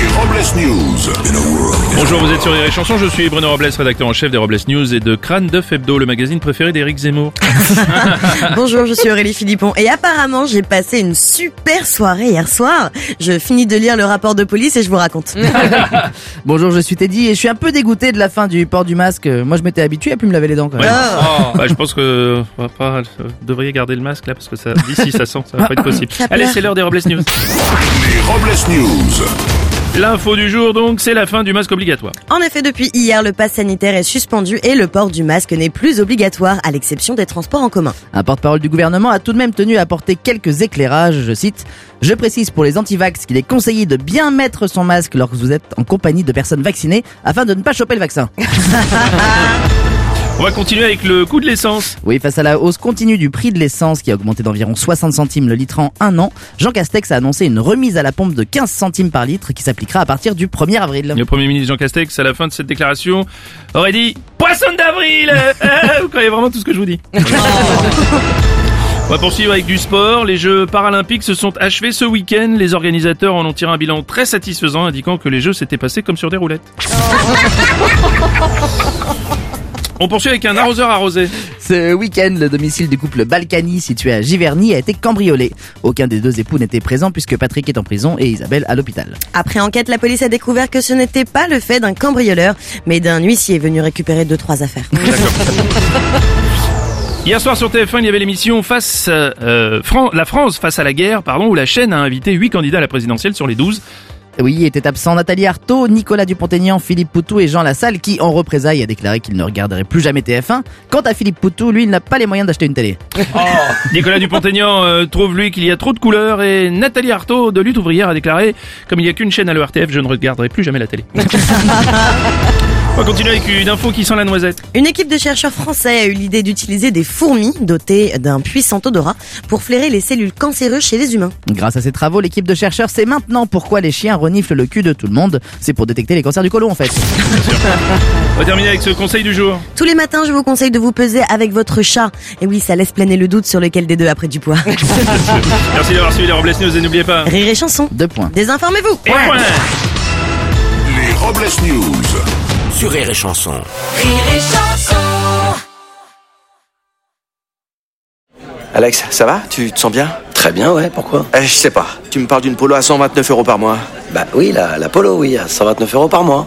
Les Robles News. Bonjour, vous êtes sur les chansons. Je suis Bruno Robles, rédacteur en chef des Robles News et de Crâne de Hebdo, le magazine préféré d'Éric Zemmour. Bonjour, je suis Aurélie Philippon et apparemment j'ai passé une super soirée hier soir. Je finis de lire le rapport de police et je vous raconte. Bonjour, je suis Teddy et je suis un peu dégoûté de la fin du port du masque. Moi, je m'étais habitué à plus me laver les dents quand même. Ouais. Bah, je pense que on va pas, euh, vous devriez garder le masque là parce que ça, d'ici ça sent, ça va pas être possible. Allez, c'est l'heure des Robles News. Les Robles News. L'info du jour donc, c'est la fin du masque obligatoire. En effet, depuis hier, le pass sanitaire est suspendu et le port du masque n'est plus obligatoire à l'exception des transports en commun. Un porte-parole du gouvernement a tout de même tenu à apporter quelques éclairages, je cite. Je précise pour les antivax qu'il est conseillé de bien mettre son masque lorsque vous êtes en compagnie de personnes vaccinées afin de ne pas choper le vaccin. On va continuer avec le coût de l'essence. Oui, face à la hausse continue du prix de l'essence qui a augmenté d'environ 60 centimes le litre en un an, Jean Castex a annoncé une remise à la pompe de 15 centimes par litre qui s'appliquera à partir du 1er avril. Le Premier ministre Jean Castex, à la fin de cette déclaration, aurait dit « Poisson d'avril Euh, Vous croyez vraiment tout ce que je vous dis? On va poursuivre avec du sport. Les Jeux paralympiques se sont achevés ce week-end. Les organisateurs en ont tiré un bilan très satisfaisant, indiquant que les Jeux s'étaient passés comme sur des roulettes. On poursuit avec un arroseur arrosé. Ce week-end, le domicile du couple Balkany situé à Giverny a été cambriolé. Aucun des deux époux n'était présent puisque Patrick est en prison et Isabelle à l'hôpital. Après enquête, la police a découvert que ce n'était pas le fait d'un cambrioleur, mais d'un huissier venu récupérer deux trois affaires. Hier soir sur TF1, il y avait l'émission face euh, Fran- la France face à la guerre, pardon, où la chaîne a invité 8 candidats à la présidentielle sur les 12. Oui, étaient absents Nathalie Arthaud, Nicolas Dupont-Aignan, Philippe Poutou et Jean Lassalle qui, en représailles, a déclaré qu'il ne regarderait plus jamais TF1. Quant à Philippe Poutou, lui, il n'a pas les moyens d'acheter une télé. Nicolas Dupont-Aignan euh, trouve lui qu'il y a trop de couleurs et Nathalie Arthaud de Lutte ouvrière a déclaré comme il n'y a qu'une chaîne à l'ERTF, je ne regarderai plus jamais la télé. On va continuer avec une info qui sent la noisette. Une équipe de chercheurs français a eu l'idée d'utiliser des fourmis dotées d'un puissant odorat pour flairer les cellules cancéreuses chez les humains. Grâce à ces travaux, l'équipe de chercheurs sait maintenant pourquoi les chiens reniflent le cul de tout le monde. C'est pour détecter les cancers du côlon, en fait. On va terminer avec ce conseil du jour. Tous les matins, je vous conseille de vous peser avec votre chat. Et oui, ça laisse planer le doute sur lequel des deux a pris du poids. Merci d'avoir suivi les Robles News et n'oubliez pas. Rire et chanson. Deux points. Désinformez-vous. Et point. Les Robles News. Sur Rire et Chanson. Alex, ça va? Tu te sens bien? Très bien, ouais, pourquoi? Euh, Je sais pas. Tu me parles d'une polo à 129 euros par mois. Bah oui, la, la Polo, oui, à 129 euros par mois.